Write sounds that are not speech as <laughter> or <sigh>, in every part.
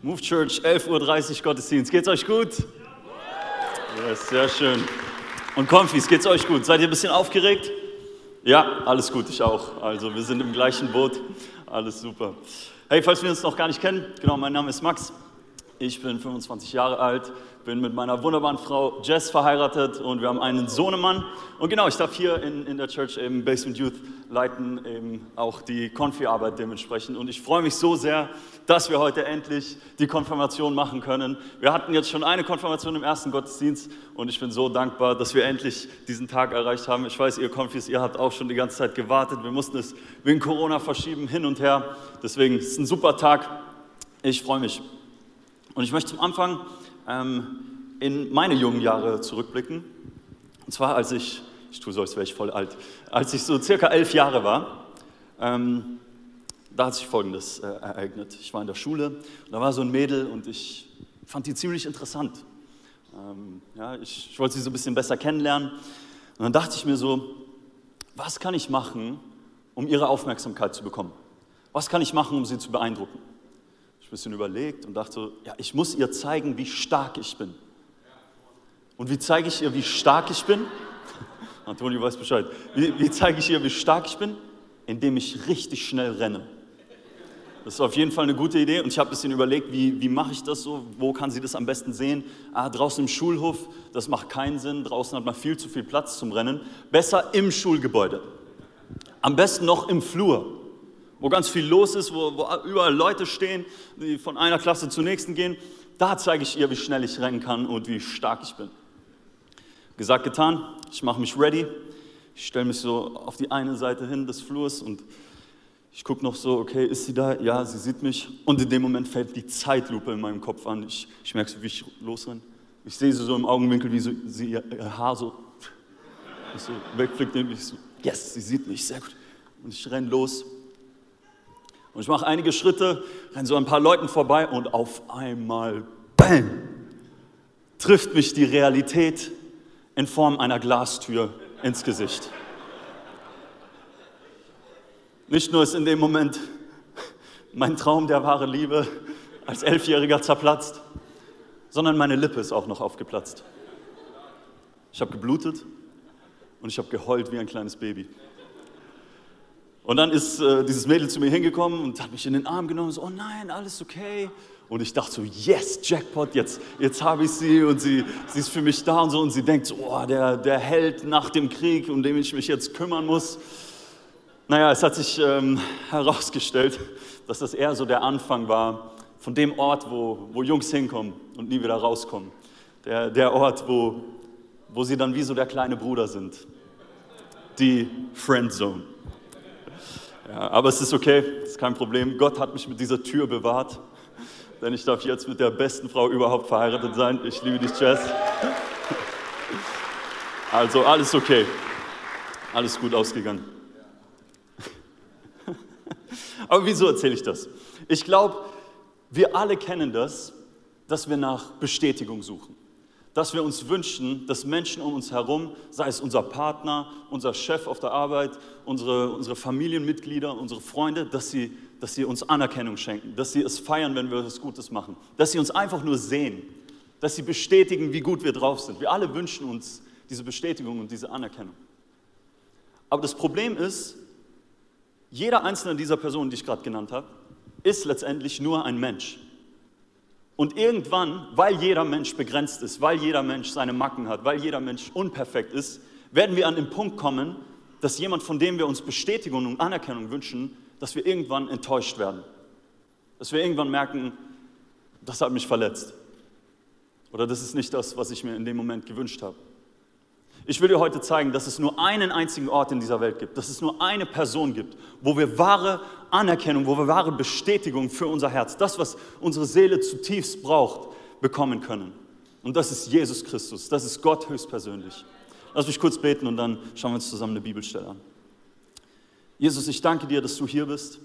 Move Church, 11.30 Uhr Gottesdienst. Geht's euch gut? Ja, sehr schön. Und Konfis, geht's euch gut? Seid ihr ein bisschen aufgeregt? Ja, alles gut, ich auch. Also wir sind im gleichen Boot. Alles super. Hey, falls wir uns noch gar nicht kennen, genau, mein Name ist Max. Ich bin 25 Jahre alt, bin mit meiner wunderbaren Frau Jess verheiratet und wir haben einen Sohnemann. Und genau, ich darf hier in, in der Church im Basement Youth leiten, eben auch die Konfi-Arbeit dementsprechend. Und ich freue mich so sehr, dass wir heute endlich die Konfirmation machen können. Wir hatten jetzt schon eine Konfirmation im ersten Gottesdienst und ich bin so dankbar, dass wir endlich diesen Tag erreicht haben. Ich weiß, ihr Konfis, ihr habt auch schon die ganze Zeit gewartet. Wir mussten es wegen Corona verschieben, hin und her. Deswegen ist es ein super Tag. Ich freue mich. Und ich möchte zum Anfang ähm, in meine jungen Jahre zurückblicken. Und zwar, als ich, ich tue so, als wäre ich voll alt, als ich so circa elf Jahre war, ähm, da hat sich Folgendes äh, ereignet. Ich war in der Schule und da war so ein Mädel und ich fand die ziemlich interessant. Ähm, ja, ich, ich wollte sie so ein bisschen besser kennenlernen. Und dann dachte ich mir so, was kann ich machen, um ihre Aufmerksamkeit zu bekommen? Was kann ich machen, um sie zu beeindrucken? Ein bisschen überlegt und dachte ja, ich muss ihr zeigen, wie stark ich bin. Und wie zeige ich ihr, wie stark ich bin? <laughs> Antonio weiß Bescheid. Wie, wie zeige ich ihr, wie stark ich bin? Indem ich richtig schnell renne. Das ist auf jeden Fall eine gute Idee und ich habe ein bisschen überlegt, wie, wie mache ich das so, wo kann sie das am besten sehen? Ah, draußen im Schulhof, das macht keinen Sinn, draußen hat man viel zu viel Platz zum Rennen. Besser im Schulgebäude. Am besten noch im Flur wo ganz viel los ist, wo, wo überall Leute stehen, die von einer Klasse zur nächsten gehen. Da zeige ich ihr, wie schnell ich rennen kann und wie stark ich bin. Gesagt, getan, ich mache mich ready. Ich stelle mich so auf die eine Seite hin des Flurs und ich gucke noch so, okay, ist sie da? Ja, sie sieht mich. Und in dem Moment fällt die Zeitlupe in meinem Kopf an. Ich, ich merke so, wie ich losrenne. Ich sehe sie so im Augenwinkel, wie so, sie ihr, ihr Haar so, so wegfliegt. Ich so, yes, sie sieht mich, sehr gut. Und ich renne los und ich mache einige Schritte, renne so ein paar Leuten vorbei und auf einmal, bam, trifft mich die Realität in Form einer Glastür ins Gesicht. Nicht nur ist in dem Moment mein Traum der wahre Liebe als Elfjähriger zerplatzt, sondern meine Lippe ist auch noch aufgeplatzt. Ich habe geblutet und ich habe geheult wie ein kleines Baby. Und dann ist äh, dieses Mädel zu mir hingekommen und hat mich in den Arm genommen und so, oh nein, alles okay. Und ich dachte so, yes, Jackpot, jetzt, jetzt habe ich sie und sie, sie ist für mich da und so. Und sie denkt so, oh, der, der Held nach dem Krieg, um den ich mich jetzt kümmern muss. Naja, es hat sich ähm, herausgestellt, dass das eher so der Anfang war von dem Ort, wo, wo Jungs hinkommen und nie wieder rauskommen. Der, der Ort, wo, wo sie dann wie so der kleine Bruder sind. Die Friendzone. Ja, aber es ist okay, es ist kein Problem. Gott hat mich mit dieser Tür bewahrt, denn ich darf jetzt mit der besten Frau überhaupt verheiratet sein. Ich liebe dich, Jess. Also alles okay, alles gut ausgegangen. Aber wieso erzähle ich das? Ich glaube, wir alle kennen das, dass wir nach Bestätigung suchen dass wir uns wünschen, dass Menschen um uns herum, sei es unser Partner, unser Chef auf der Arbeit, unsere, unsere Familienmitglieder, unsere Freunde, dass sie, dass sie uns Anerkennung schenken, dass sie es feiern, wenn wir etwas Gutes machen, dass sie uns einfach nur sehen, dass sie bestätigen, wie gut wir drauf sind. Wir alle wünschen uns diese Bestätigung und diese Anerkennung. Aber das Problem ist, jeder einzelne dieser Personen, die ich gerade genannt habe, ist letztendlich nur ein Mensch. Und irgendwann, weil jeder Mensch begrenzt ist, weil jeder Mensch seine Macken hat, weil jeder Mensch unperfekt ist, werden wir an den Punkt kommen, dass jemand, von dem wir uns Bestätigung und Anerkennung wünschen, dass wir irgendwann enttäuscht werden. Dass wir irgendwann merken, das hat mich verletzt. Oder das ist nicht das, was ich mir in dem Moment gewünscht habe. Ich will dir heute zeigen, dass es nur einen einzigen Ort in dieser Welt gibt, dass es nur eine Person gibt, wo wir wahre Anerkennung, wo wir wahre Bestätigung für unser Herz, das, was unsere Seele zutiefst braucht, bekommen können. Und das ist Jesus Christus, das ist Gott höchstpersönlich. Lass mich kurz beten und dann schauen wir uns zusammen eine Bibelstelle an. Jesus, ich danke dir, dass du hier bist.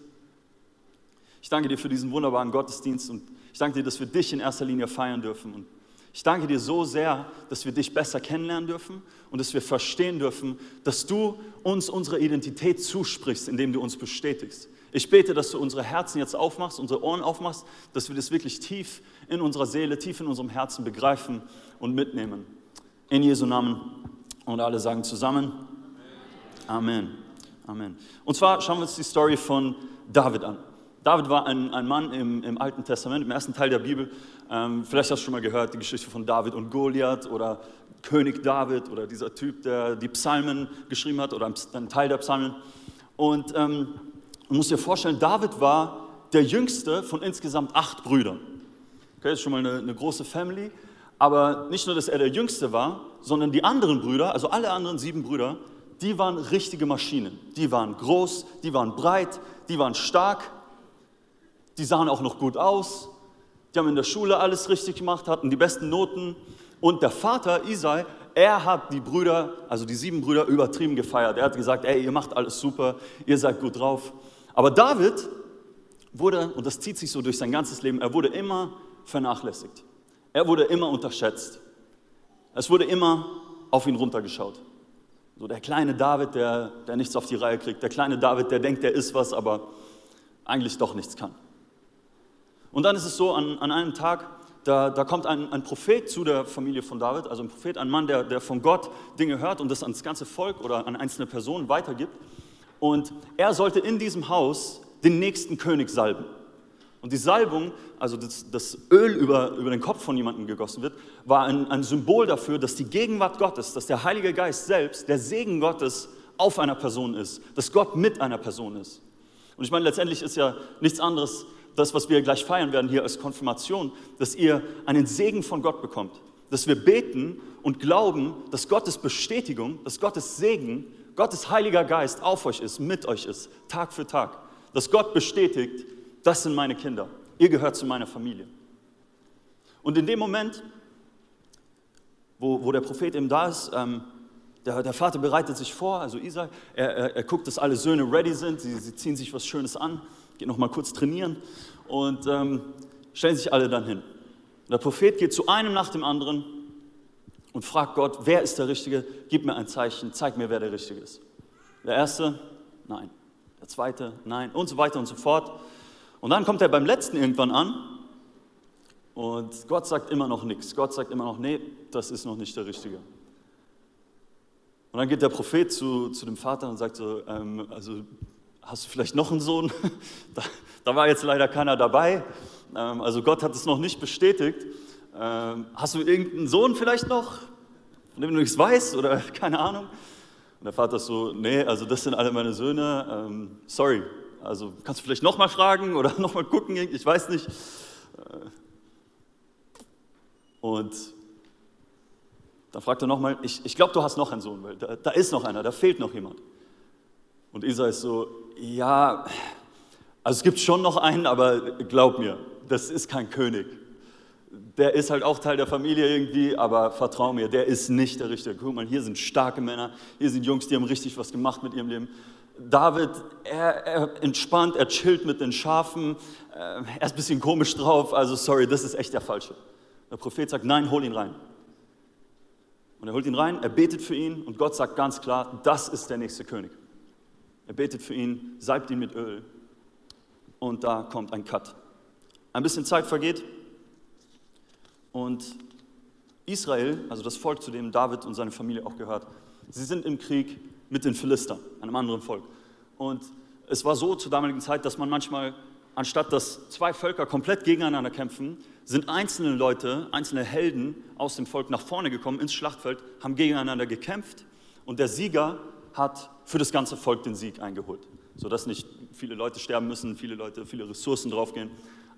Ich danke dir für diesen wunderbaren Gottesdienst und ich danke dir, dass wir dich in erster Linie feiern dürfen. Und ich danke dir so sehr, dass wir dich besser kennenlernen dürfen und dass wir verstehen dürfen, dass du uns unsere Identität zusprichst, indem du uns bestätigst, Ich bete, dass du unsere Herzen jetzt aufmachst, unsere Ohren aufmachst, dass wir das wirklich tief in unserer Seele, tief in unserem Herzen begreifen und mitnehmen. In Jesu Namen. Und alle sagen zusammen. Amen. Amen. Und zwar schauen wir uns die Story von David an. David war ein, ein Mann im, im, Alten Testament, im ersten Teil der Bibel. Ähm, vielleicht hast du schon mal gehört, die Geschichte von David und Goliath oder König David oder dieser Typ, der die Psalmen geschrieben hat oder ein Teil der Psalmen. Und ähm, man muss dir vorstellen, David war der jüngste von insgesamt acht Brüdern. Okay, das ist schon mal eine, eine große Family. Aber nicht nur, dass er der jüngste war, sondern die anderen Brüder, also alle anderen sieben Brüder, die waren richtige Maschinen. Die waren groß, die waren breit, die waren stark die sahen auch noch gut aus, die haben in der Schule alles richtig gemacht, hatten die besten Noten. Und der Vater, Isai, er hat die Brüder, also die sieben Brüder, übertrieben gefeiert. Er hat gesagt, ey, ihr macht alles super, ihr seid gut drauf. Aber David wurde, und das zieht sich so durch sein ganzes Leben, er wurde immer vernachlässigt. Er wurde immer unterschätzt. Es wurde immer auf ihn runtergeschaut. So der kleine David, der, der nichts auf die Reihe kriegt. Der kleine David, der denkt, der ist was, aber eigentlich doch nichts kann. Und dann ist es so, an, an einem Tag, da, da kommt ein, ein, Prophet zu der Familie von David, also ein Prophet, ein Mann, der, der von Gott Dinge hört und das ans ganze Volk oder an einzelne Personen weitergibt. Und er sollte in diesem Haus den nächsten König salben. Und die Salbung, also das, das Öl über, über den Kopf von jemandem gegossen wird, war ein, ein Symbol dafür, dass die Gegenwart Gottes, dass der Heilige Geist selbst, der Segen Gottes auf einer Person ist, dass Gott mit einer Person ist. Und ich meine, letztendlich ist ja nichts anderes das, was wir gleich feiern werden hier als Konfirmation, dass ihr einen Segen von Gott bekommt. Dass wir beten und glauben, dass Gottes Bestätigung, dass Gottes Segen, Gottes Heiliger Geist auf euch ist, mit euch ist, Tag für Tag. Dass Gott bestätigt, das sind meine Kinder. Ihr gehört zu meiner Familie. Und in dem Moment, wo, wo der Prophet eben da ist, ähm, der, der, Vater bereitet sich vor, also Isaac, er, er, er, guckt, dass alle Söhne ready sind, sie, sie ziehen sich was Schönes an geht noch mal kurz trainieren und ähm, stellen sich alle dann hin. Der Prophet geht zu einem nach dem anderen und fragt Gott, wer ist der Richtige? Gib mir ein Zeichen, zeig mir, wer der Richtige ist. Der erste, nein. Der zweite, nein. Und so weiter und so fort. Und dann kommt er beim letzten irgendwann an und Gott sagt immer noch nichts. Gott sagt immer noch, nee, das ist noch nicht der Richtige. Und dann geht der Prophet zu, zu dem Vater und sagt so, ähm, also hast du vielleicht noch einen Sohn? <laughs> Da, da war jetzt leider keiner dabei. Ähm, also Gott hat es noch nicht bestätigt. Ähm, hast du irgendeinen Sohn vielleicht noch, von dem du nichts weißt oder <laughs> keine Ahnung? Und der Vater ist so, nee, also das sind alle meine Söhne. Ähm, sorry, also kannst du vielleicht nochmal fragen oder <laughs> nochmal gucken, ich weiß nicht. Äh, und dann fragt er nochmal, ich, ich glaube, du hast noch einen Sohn, weil da, da ist noch einer, da fehlt noch jemand. Und Isa ist so, ja, also es gibt schon noch einen, aber glaub mir, das ist kein König. Der ist halt auch Teil der Familie irgendwie, aber vertrau mir, der ist nicht der Richtige. Guck mal, hier sind starke Männer, hier sind Jungs, die haben richtig was gemacht mit ihrem Leben. David, er, er entspannt, er chillt mit den Schafen, äh, er ist ein bisschen komisch drauf, also sorry, das ist echt der Falsche. Der Prophet sagt, nein, hol ihn rein. Und er holt ihn rein, er betet für ihn und Gott sagt ganz klar, das ist der nächste König. Er betet für ihn, salbt ihn mit Öl. Und da kommt ein Cut. Ein bisschen Zeit vergeht und Israel, also das Volk, zu dem David und seine Familie auch gehört, sie sind im Krieg mit den Philistern, einem anderen Volk. Und es war so zur damaligen Zeit, dass man manchmal, anstatt dass zwei Völker komplett gegeneinander kämpfen, sind einzelne Leute, einzelne Helden aus dem Volk nach vorne gekommen ins Schlachtfeld, haben gegeneinander gekämpft und der Sieger hat für das ganze Volk den Sieg eingeholt. Sodass nicht viele Leute sterben müssen, viele Leute, viele Ressourcen draufgehen,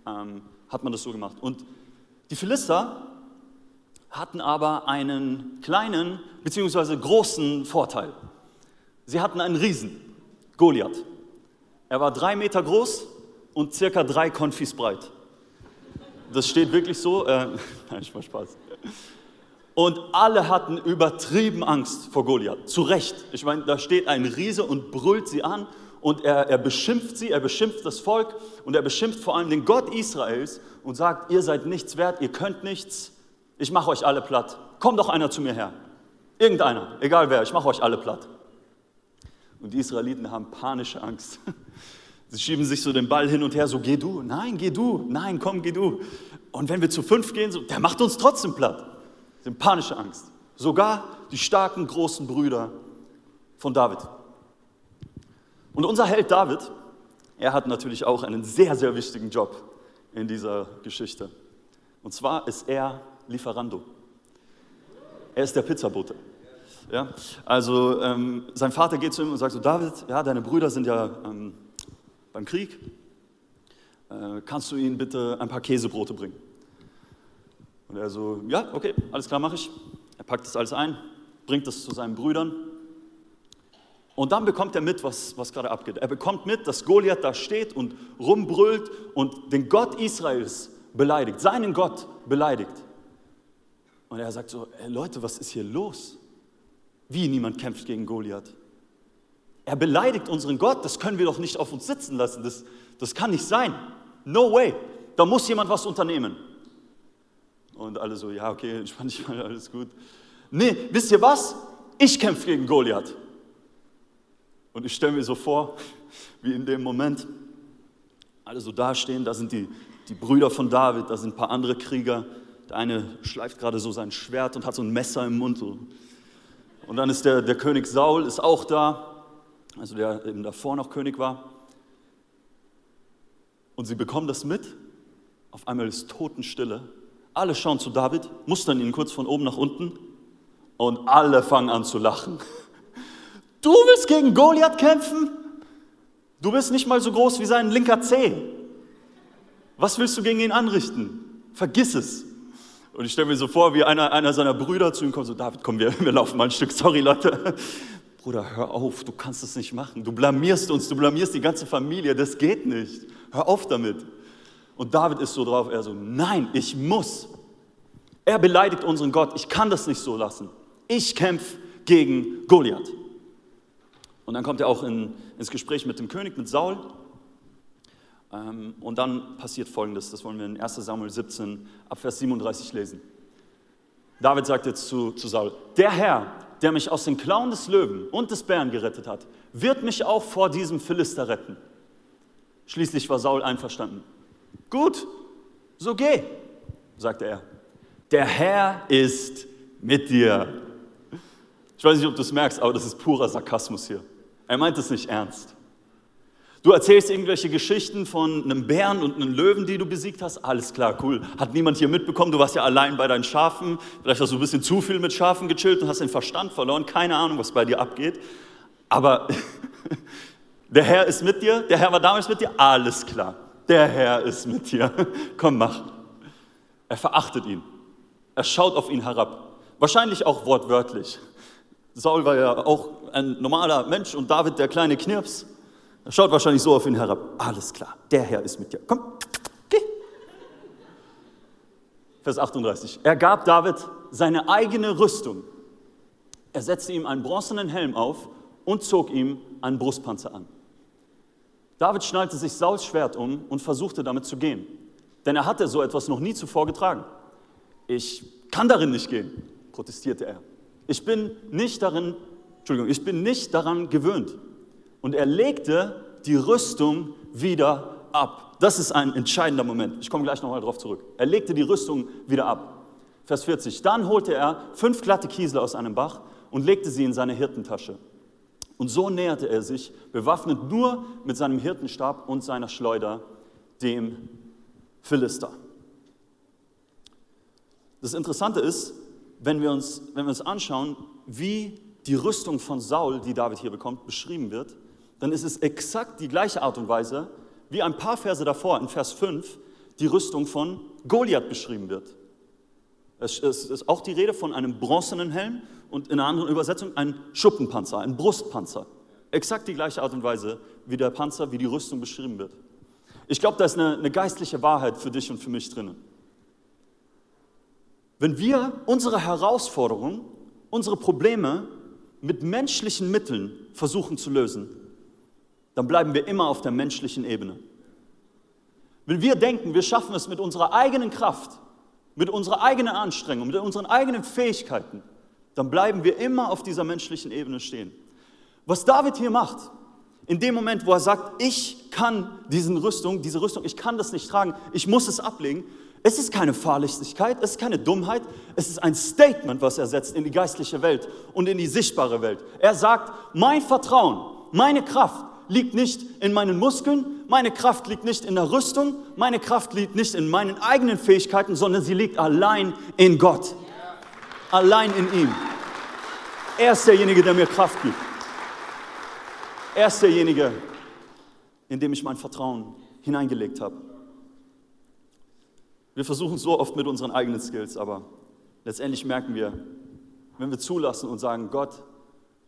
ähm, hat man das so gemacht. Und die Philister hatten aber einen kleinen bzw. großen Vorteil. Sie hatten einen Riesen, Goliath. Er war drei Meter groß und circa drei Konfis breit. Das steht wirklich so. Äh, <laughs> nein, Spaß. Und alle hatten übertrieben Angst vor Goliath. Zu Recht. Ich meine, da steht ein Riese und brüllt sie an und er, er beschimpft sie, er beschimpft das Volk und er beschimpft vor allem den Gott Israels und sagt, ihr seid nichts wert, ihr könnt nichts, ich mache euch alle platt. Komm doch einer zu mir her. Irgendeiner, egal wer, ich mache euch alle platt. Und die Israeliten haben panische Angst. <laughs> Sie schieben sich so den Ball hin und her, so geh du, nein, geh du, nein, komm, geh du. Und wenn wir zu fünf gehen, so, der macht uns trotzdem platt. Sie haben panische Angst. Sogar die starken, großen Brüder von David. Und unser Held David, er hat natürlich auch einen sehr, sehr wichtigen Job in dieser Geschichte. Und zwar ist er Lieferando. Er ist der Pizzabote. Ja? Also ähm, sein Vater geht zu ihm und sagt so, David, ja, deine Brüder sind ja ähm, beim Krieg. Äh, kannst du ihnen bitte ein paar Käsebrote bringen? Und er so, ja, okay, alles klar, mache ich. Er packt das alles ein, bringt es zu seinen Brüdern. Und dann bekommt er mit, was, was gerade abgeht. Er bekommt mit, dass Goliath da steht und rumbrüllt und den Gott Israels beleidigt, seinen Gott beleidigt. Und er sagt so, hey Leute, was ist hier los? Wie niemand kämpft gegen Goliath? Er beleidigt unseren Gott, das können wir doch nicht auf uns sitzen lassen, das, das kann nicht sein. No way, da muss jemand was unternehmen. Und alle so, ja, okay, <laughs> entspann dich mal, alles gut. Nee, wisst ihr was? Ich kämpfe gegen Goliath. Und ich stelle mir so vor, <laughs> wie in dem Moment alle so dastehen, da sind die, die Brüder von David, da sind ein paar andere Krieger. Der eine schleift gerade so sein Schwert und hat so ein Messer im Mund. So. Und dann ist der, der König Saul ist auch da, also der eben davor noch König war. Und sie bekommen das mit. Auf einmal ist Totenstille. Alle schauen zu David, mustern ihn kurz von oben nach unten und alle fangen an zu lachen. <laughs> Du willst gegen Goliath kämpfen? Du bist nicht mal so groß wie sein linker Zeh. Was willst du gegen ihn anrichten? Vergiss es. Und ich stelle mir so vor, wie einer, einer seiner Brüder zu ihm kommt, so David, komm, wir, wir laufen mal ein Stück, sorry Leute. <laughs> Bruder, hör auf, du kannst es nicht machen. Du blamierst uns, du blamierst die ganze Familie, das geht nicht. Hör auf damit. Und David ist so drauf, er so, nein, ich muss. Er beleidigt unseren Gott, ich kann das nicht so lassen. Ich kämpfe gegen Goliath. Und dann kommt er auch in, ins Gespräch mit dem König, mit Saul. Ähm, und dann passiert Folgendes, das wollen wir in 1 Samuel 17 ab Vers 37 lesen. David sagt jetzt zu, zu Saul, der Herr, der mich aus den Klauen des Löwen und des Bären gerettet hat, wird mich auch vor diesem Philister retten. Schließlich war Saul einverstanden. Gut, so geh, sagte er. Der Herr ist mit dir. Ich weiß nicht, ob du es merkst, aber das ist purer Sarkasmus hier. Er meint es nicht ernst. Du erzählst irgendwelche Geschichten von einem Bären und einem Löwen, die du besiegt hast. Alles klar, cool. Hat niemand hier mitbekommen. Du warst ja allein bei deinen Schafen. Vielleicht hast du ein bisschen zu viel mit Schafen gechillt und hast den Verstand verloren. Keine Ahnung, was bei dir abgeht. Aber <laughs> der Herr ist mit dir. Der Herr war damals mit dir. Alles klar. Der Herr ist mit dir. <laughs> Komm, mach. Er verachtet ihn. Er schaut auf ihn herab. Wahrscheinlich auch wortwörtlich. Saul war ja auch ein normaler Mensch und David der kleine Knirps. Er schaut wahrscheinlich so auf ihn herab. Alles klar, der Herr ist mit dir. Komm, geh. Vers 38. Er gab David seine eigene Rüstung. Er setzte ihm einen bronzenen Helm auf und zog ihm einen Brustpanzer an. David schnallte sich Sauls Schwert um und versuchte damit zu gehen. Denn er hatte so etwas noch nie zuvor getragen. Ich kann darin nicht gehen, protestierte er. Ich bin nicht darin, Entschuldigung, ich bin nicht daran gewöhnt. Und er legte die Rüstung wieder ab. Das ist ein entscheidender Moment. Ich komme gleich nochmal darauf zurück. Er legte die Rüstung wieder ab. Vers 40. Dann holte er fünf glatte Kiesel aus einem Bach und legte sie in seine Hirtentasche. Und so näherte er sich, bewaffnet nur mit seinem Hirtenstab und seiner Schleuder, dem Philister. Das Interessante ist, wenn wir uns, wenn wir uns anschauen, wie die Rüstung von Saul, die David hier bekommt, beschrieben wird, dann ist es exakt die gleiche Art und Weise, wie ein paar Verse davor, in Vers 5, die Rüstung von Goliath beschrieben wird. Es ist auch die Rede von einem bronzenen Helm und in einer anderen Übersetzung ein Schuppenpanzer, ein Brustpanzer. Exakt die gleiche Art und Weise, wie der Panzer, wie die Rüstung beschrieben wird. Ich glaube, da ist eine, eine geistliche Wahrheit für dich und für mich drinnen. Wenn wir unsere Herausforderungen, unsere Probleme mit menschlichen Mitteln versuchen zu lösen, dann bleiben wir immer auf der menschlichen Ebene. Wenn wir denken, wir schaffen es mit unserer eigenen Kraft, mit unserer eigenen Anstrengung, mit unseren eigenen Fähigkeiten, dann bleiben wir immer auf dieser menschlichen Ebene stehen. Was David hier macht, In dem Moment, wo er sagt, ich kann diesen Rüstung, diese Rüstung, ich kann das nicht tragen, ich muss es ablegen, es ist keine Fahrlässigkeit, es ist keine Dummheit, es ist ein Statement, was er setzt in die geistliche Welt und in die sichtbare Welt. Er sagt, mein Vertrauen, meine Kraft liegt nicht in meinen Muskeln, meine Kraft liegt nicht in der Rüstung, meine Kraft liegt nicht in meinen eigenen Fähigkeiten, sondern sie liegt allein in Gott. Allein in ihm. Er ist derjenige, der mir Kraft gibt. Er ist derjenige, in dem ich mein Vertrauen hineingelegt habe. Wir versuchen so oft mit unseren eigenen Skills, aber letztendlich merken wir, wenn wir zulassen und sagen, Gott,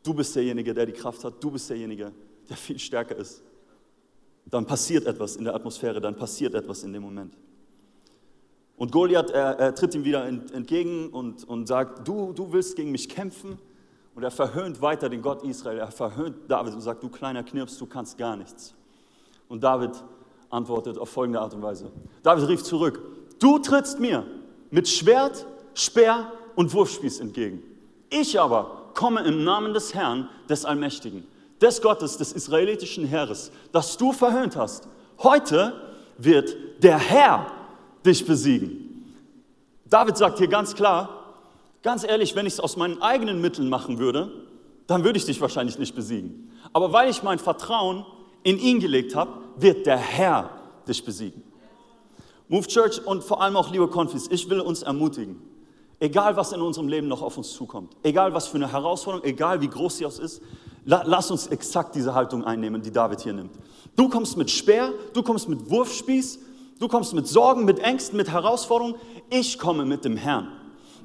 du bist derjenige, der die Kraft hat, du bist derjenige, der viel stärker ist, dann passiert etwas in der Atmosphäre, dann passiert etwas in dem Moment. Und Goliath, er, er tritt ihm wieder entgegen und, und sagt, du, du willst gegen mich kämpfen. Und er verhöhnt weiter den Gott Israel. Er verhöhnt David und sagt, du kleiner Knirps, du kannst gar nichts. Und David antwortet auf folgende Art und Weise. David rief zurück, du trittst mir mit Schwert, Speer und Wurfspieß entgegen. Ich aber komme im Namen des Herrn, des Allmächtigen, des Gottes, des israelitischen Heeres, das du verhöhnt hast. Heute wird der Herr dich besiegen. David sagt hier ganz klar, Ganz ehrlich, wenn ich es aus meinen eigenen Mitteln machen würde, dann würde ich dich wahrscheinlich nicht besiegen. Aber weil ich mein Vertrauen in ihn gelegt habe, wird der Herr dich besiegen. Move Church und vor allem auch liebe Konfis, ich will uns ermutigen, egal was in unserem Leben noch auf uns zukommt, egal was für eine Herausforderung, egal wie groß sie aus ist, lass uns exakt diese Haltung einnehmen, die David hier nimmt. Du kommst mit Speer, du kommst mit Wurfspieß, du kommst mit Sorgen, mit Ängsten, mit Herausforderungen. Ich komme mit dem Herrn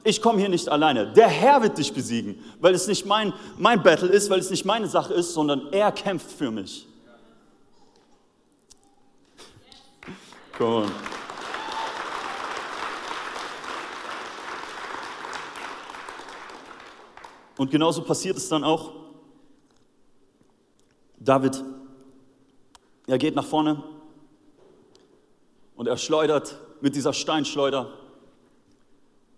ich komme hier nicht alleine. Der Herr wird dich besiegen, weil es nicht mein, mein Battle ist, weil es nicht meine Sache ist, sondern er kämpft für mich. Cool. Und genauso passiert es dann auch. David, er geht nach vorne und er schleudert mit dieser Steinschleuder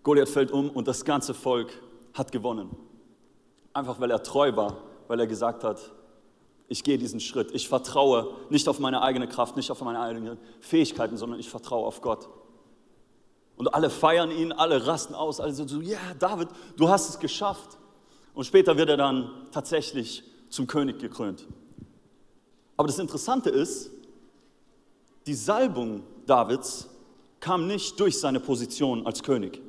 Goliath fällt um und das ganze Volk hat gewonnen. Einfach weil er treu war, weil er gesagt hat, ich gehe diesen Schritt. Ich vertraue nicht auf meine eigene Kraft, nicht auf meine eigenen Fähigkeiten, sondern ich vertraue auf Gott. Und alle feiern ihn, alle rasten aus, alle so, ja, yeah, David, du hast es geschafft. Und später wird er dann tatsächlich zum König gekrönt. Aber das Interessante ist, die Salbung Davids kam nicht durch seine Position als König.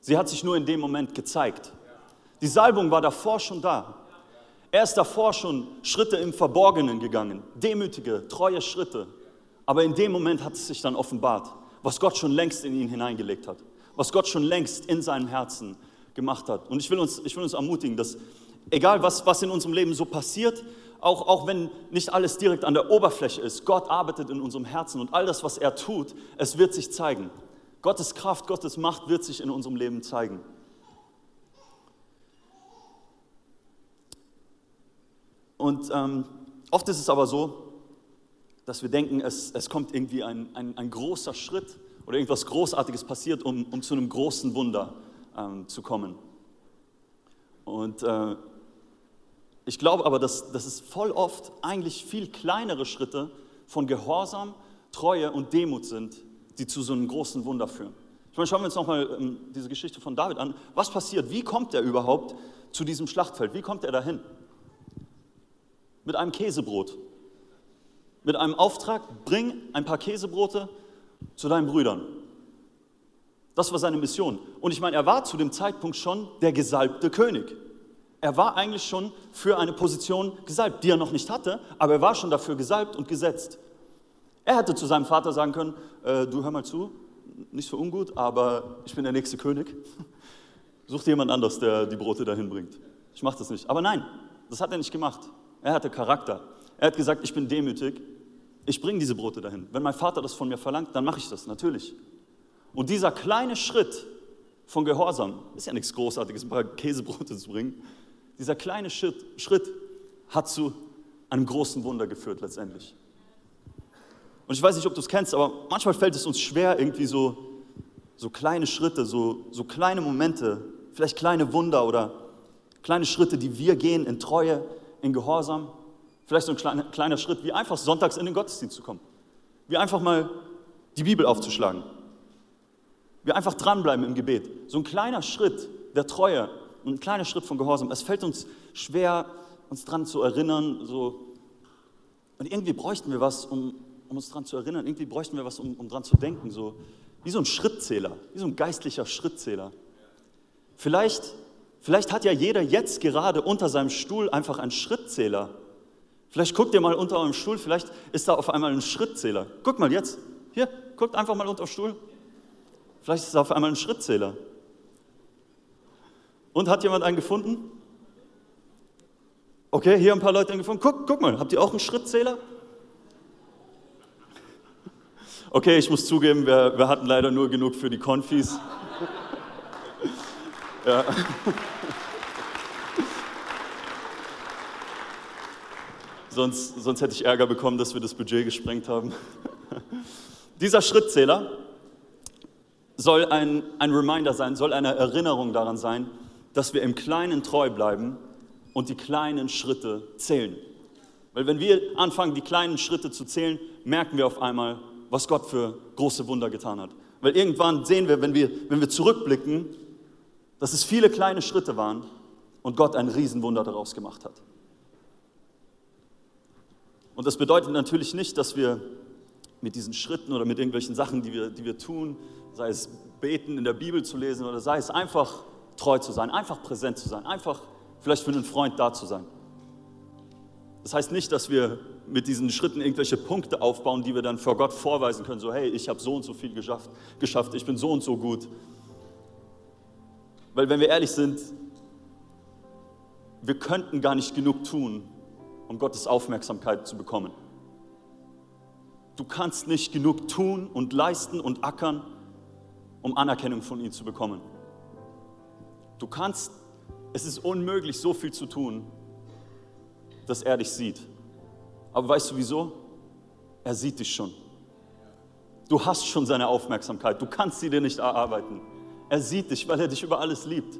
Sie hat sich nur in dem Moment gezeigt. Die Salbung war davor schon da. Er ist davor schon Schritte im Verborgenen gegangen, demütige, treue Schritte. Aber in dem Moment hat es sich dann offenbart, was Gott schon längst in ihn hineingelegt hat, was Gott schon längst in seinem Herzen gemacht hat. Und ich will uns, ich will uns ermutigen, dass egal was, was in unserem Leben so passiert, auch, auch wenn nicht alles direkt an der Oberfläche ist, Gott arbeitet in unserem Herzen und all das, was er tut, es wird sich zeigen. Gottes Kraft, Gottes Macht wird sich in unserem Leben zeigen. Und ähm, oft ist es aber so, dass wir denken, es, es kommt irgendwie ein, ein, ein großer Schritt oder irgendwas Großartiges passiert, um, um zu einem großen Wunder ähm, zu kommen. Und äh, ich glaube aber, dass, dass es voll oft eigentlich viel kleinere Schritte von Gehorsam, Treue und Demut sind, die zu so einem großen Wunder führen. Ich meine, schauen wir uns nochmal ähm, diese Geschichte von David an. Was passiert? Wie kommt er überhaupt zu diesem Schlachtfeld? Wie kommt er dahin? Mit einem Käsebrot. Mit einem Auftrag, bring ein paar Käsebrote zu deinen Brüdern. Das war seine Mission. Und ich meine, er war zu dem Zeitpunkt schon der gesalbte König. Er war eigentlich schon für eine Position gesalbt, die er noch nicht hatte, aber er war schon dafür gesalbt und gesetzt. Er hätte zu seinem Vater sagen können, äh, du hör mal zu, nicht so ungut, aber ich bin der nächste König. <laughs> Such dir jemand anders, der die Brote dahin bringt. Ich mache das nicht. Aber nein, das hat er nicht gemacht. Er hatte Charakter. Er hat gesagt, ich bin demütig, ich bringe diese Brote dahin. Wenn mein Vater das von mir verlangt, dann mache ich das, natürlich. Und dieser kleine Schritt von Gehorsam, ist ja nichts Großartiges, ein paar Käsebrote zu bringen, dieser kleine Schritt, Schritt hat zu einem großen Wunder geführt letztendlich. Und ich weiß nicht, ob du es kennst, aber manchmal fällt es uns schwer, irgendwie so, so kleine Schritte, so, so kleine Momente, vielleicht kleine Wunder oder kleine Schritte, die wir gehen in Treue, in Gehorsam. Vielleicht so ein kleiner, kleiner Schritt, wie einfach sonntags in den Gottesdienst zu kommen. Wie einfach mal die Bibel aufzuschlagen. Wie einfach dranbleiben im Gebet. So ein kleiner Schritt der Treue ein kleiner Schritt von Gehorsam. Es fällt uns schwer, uns dran zu erinnern. So. Und irgendwie bräuchten wir was, um, um uns dran zu erinnern. Irgendwie bräuchten wir was, um, um dran zu denken. So. Wie so ein Schrittzähler, wie so ein geistlicher Schrittzähler. Vielleicht, vielleicht hat ja jeder jetzt gerade unter seinem Stuhl einfach einen Schrittzähler. Vielleicht guckt ihr mal unter eurem Stuhl, vielleicht ist da auf einmal ein Schrittzähler. Guckt mal jetzt, hier, guckt einfach mal unter den Stuhl. Vielleicht ist da auf einmal ein Schrittzähler. Und hat jemand einen gefunden? Okay, hier ein paar Leute gefunden. Guck, guck mal, habt ihr auch einen Schrittzähler? Okay, ich muss zugeben, wir, wir hatten leider nur genug für die Konfis. <laughs> Ja. sonst, sonst hätte ich Ärger bekommen, dass wir das Budget gesprengt haben. <laughs> Dieser Schrittzähler soll ein, ein Reminder sein, soll eine Erinnerung daran sein, dass wir im Kleinen treu bleiben und die kleinen Schritte zählen. Weil wenn wir anfangen, die kleinen Schritte zu zählen, merken wir auf einmal, was Gott für große Wunder getan hat. Weil irgendwann sehen wir, wenn wir, wenn wir zurückblicken, dass es viele kleine Schritte waren und Gott ein Riesenwunder daraus gemacht hat. Und das bedeutet natürlich nicht, dass wir mit diesen Schritten oder mit irgendwelchen Sachen, die wir, die wir tun, sei es beten, in der Bibel zu lesen oder sei es einfach treu zu sein, einfach präsent zu sein, einfach vielleicht für einen Freund da zu sein. Das heißt nicht, dass wir mit diesen Schritten irgendwelche Punkte aufbauen, die wir dann vor Gott vorweisen können, so hey, ich habe so und so viel geschafft, geschafft, ich bin so und so gut. Weil wenn wir ehrlich sind, wir könnten gar nicht genug tun, um Gottes Aufmerksamkeit zu bekommen. Du kannst nicht genug tun und leisten und ackern, um Anerkennung von ihm zu bekommen. Du kannst, es ist unmöglich, so viel zu tun, dass er dich sieht. Aber weißt du wieso? Er sieht dich schon. Du hast schon seine Aufmerksamkeit. Du kannst sie dir nicht erarbeiten. Er sieht dich, weil er dich über alles liebt.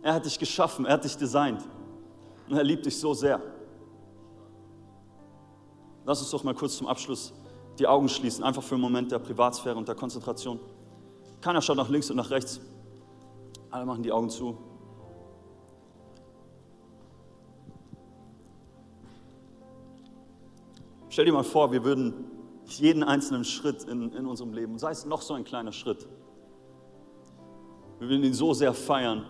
Er hat dich geschaffen, er hat dich designt. Und er liebt dich so sehr. Lass uns doch mal kurz zum Abschluss die Augen schließen, einfach für einen Moment der Privatsphäre und der Konzentration. Keiner schaut nach links und nach rechts. Alle machen die Augen zu. Stell dir mal vor, wir würden jeden einzelnen Schritt in, in unserem Leben, sei es noch so ein kleiner Schritt, wir würden ihn so sehr feiern,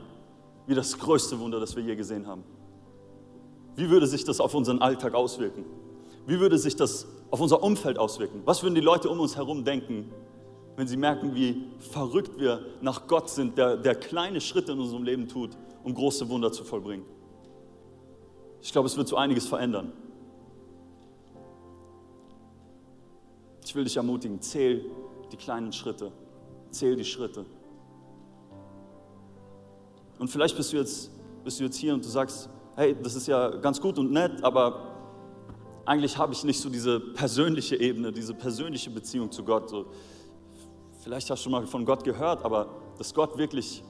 wie das größte Wunder, das wir je gesehen haben. Wie würde sich das auf unseren Alltag auswirken? Wie würde sich das auf unser Umfeld auswirken? Was würden die Leute um uns herum denken, wenn sie merken, wie verrückt wir nach Gott sind, der, der kleine Schritte in unserem Leben tut, um große Wunder zu vollbringen? Ich glaube, es wird so einiges verändern. Ich will dich ermutigen, zähl die kleinen Schritte, zähl die Schritte. Und vielleicht bist du jetzt, bist du jetzt hier und du sagst, hey, das ist ja ganz gut und nett, aber eigentlich habe ich nicht so diese persönliche Ebene, diese persönliche Beziehung zu Gott. So, vielleicht hast du schon mal von Gott gehört, aber dass Gott wirklich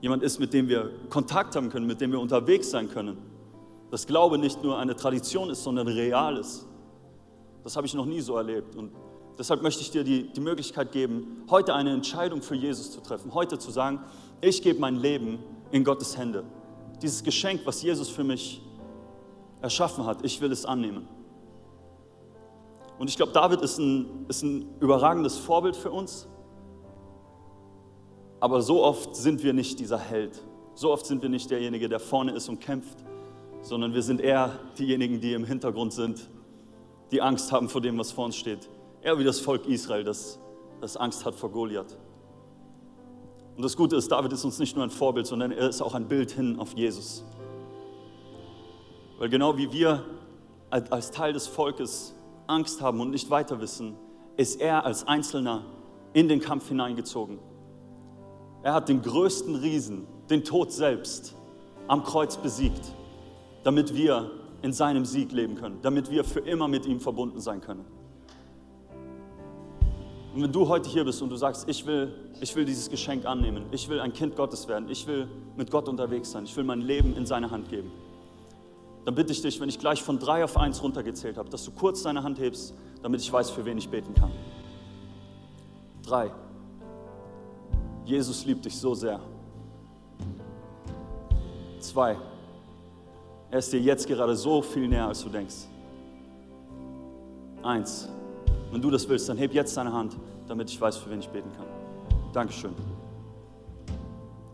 jemand ist, mit dem wir Kontakt haben können, mit dem wir unterwegs sein können. Dass Glaube nicht nur eine Tradition ist, sondern real ist. Das habe ich noch nie so erlebt. Und deshalb möchte ich dir die, die Möglichkeit geben, heute eine Entscheidung für Jesus zu treffen. Heute zu sagen, ich gebe mein Leben in Gottes Hände. Dieses Geschenk, was Jesus für mich erschaffen hat, ich will es annehmen. Und ich glaube, David ist ein, ist ein überragendes Vorbild für uns. Aber so oft sind wir nicht dieser Held. So oft sind wir nicht derjenige, der vorne ist und kämpft, sondern wir sind eher diejenigen, die im Hintergrund sind, die Angst haben vor dem, was vor uns steht. Eher wie das Volk Israel, das, das Angst hat vor Goliath. Und das Gute ist, David ist uns nicht nur ein Vorbild, sondern er ist auch ein Bild hin auf Jesus. Weil genau wie wir als Teil des Volkes Angst haben und nicht weiter wissen, ist er als Einzelner in den Kampf hineingezogen. Er hat den größten Riesen, den Tod selbst, am Kreuz besiegt, damit wir in seinem Sieg leben können, damit wir für immer mit ihm verbunden sein können. Und wenn du heute hier bist und du sagst, ich will, ich will dieses Geschenk annehmen, ich will ein Kind Gottes werden, ich will mit Gott unterwegs sein, ich will mein Leben in seine Hand geben, dann bitte ich dich, wenn ich gleich von drei auf eins runtergezählt habe, dass du kurz deine Hand hebst, damit ich weiß, für wen ich beten kann. Drei. Jesus liebt dich so sehr. Zwei. Er ist dir jetzt gerade so viel näher, als du denkst. Eins. Wenn du das willst, dann heb jetzt deine Hand, damit ich weiß, für wen ich beten kann. Dankeschön.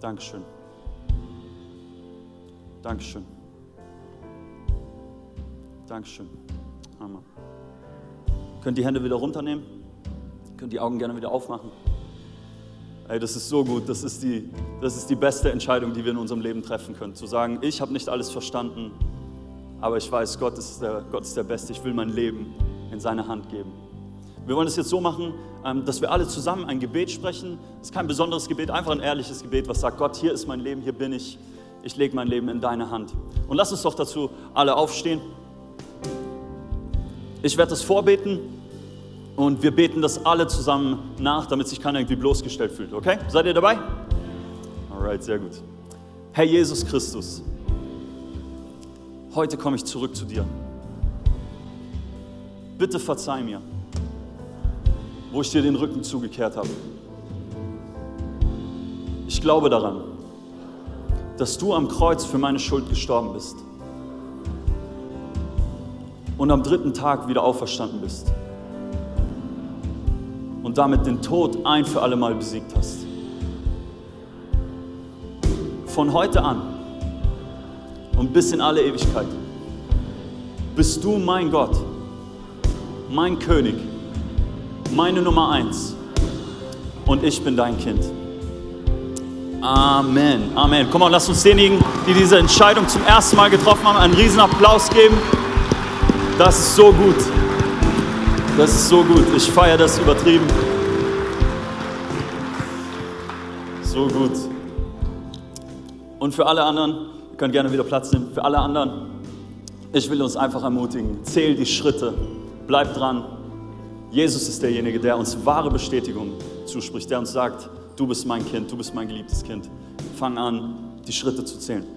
Dankeschön. Dankeschön. Dankeschön. Amen. Könnt die Hände wieder runternehmen? Könnt die Augen gerne wieder aufmachen? Ey, das ist so gut. Das ist, die, das ist die beste Entscheidung, die wir in unserem Leben treffen können. Zu sagen, ich habe nicht alles verstanden, aber ich weiß, Gott ist, der, Gott ist der Beste. Ich will mein Leben in seine Hand geben. Wir wollen es jetzt so machen, ähm, dass wir alle zusammen ein Gebet sprechen. Es ist kein besonderes Gebet, einfach ein ehrliches Gebet, was sagt, Gott, hier ist mein Leben, hier bin ich. Ich lege mein Leben in deine Hand. Und lass uns doch dazu alle aufstehen. Ich werde das vorbeten und wir beten das alle zusammen nach, damit sich keiner irgendwie bloßgestellt fühlt. Okay? Seid ihr dabei? Alright, sehr gut. Herr Jesus Christus, heute komme ich zurück zu dir. Bitte verzeih mir, wo ich dir den Rücken zugekehrt habe. Ich glaube daran, dass du am Kreuz für meine Schuld gestorben bist und am dritten Tag wieder auferstanden bist damit den Tod ein für alle Mal besiegt hast. Von heute an und bis in alle Ewigkeit bist du mein Gott, mein König, meine Nummer eins und ich bin dein Kind. Amen. Amen. Komm mal, lass uns denjenigen, die diese Entscheidung zum ersten Mal getroffen haben, einen riesen Applaus geben. Das ist so gut. Das ist so gut. Ich feiere das übertrieben. So gut. Und für alle anderen, ihr könnt gerne wieder Platz nehmen, für alle anderen, ich will uns einfach ermutigen, zähl die Schritte, bleib dran. Jesus ist derjenige, der uns wahre Bestätigung zuspricht, der uns sagt, du bist mein Kind, du bist mein geliebtes Kind. Fang an, die Schritte zu zählen.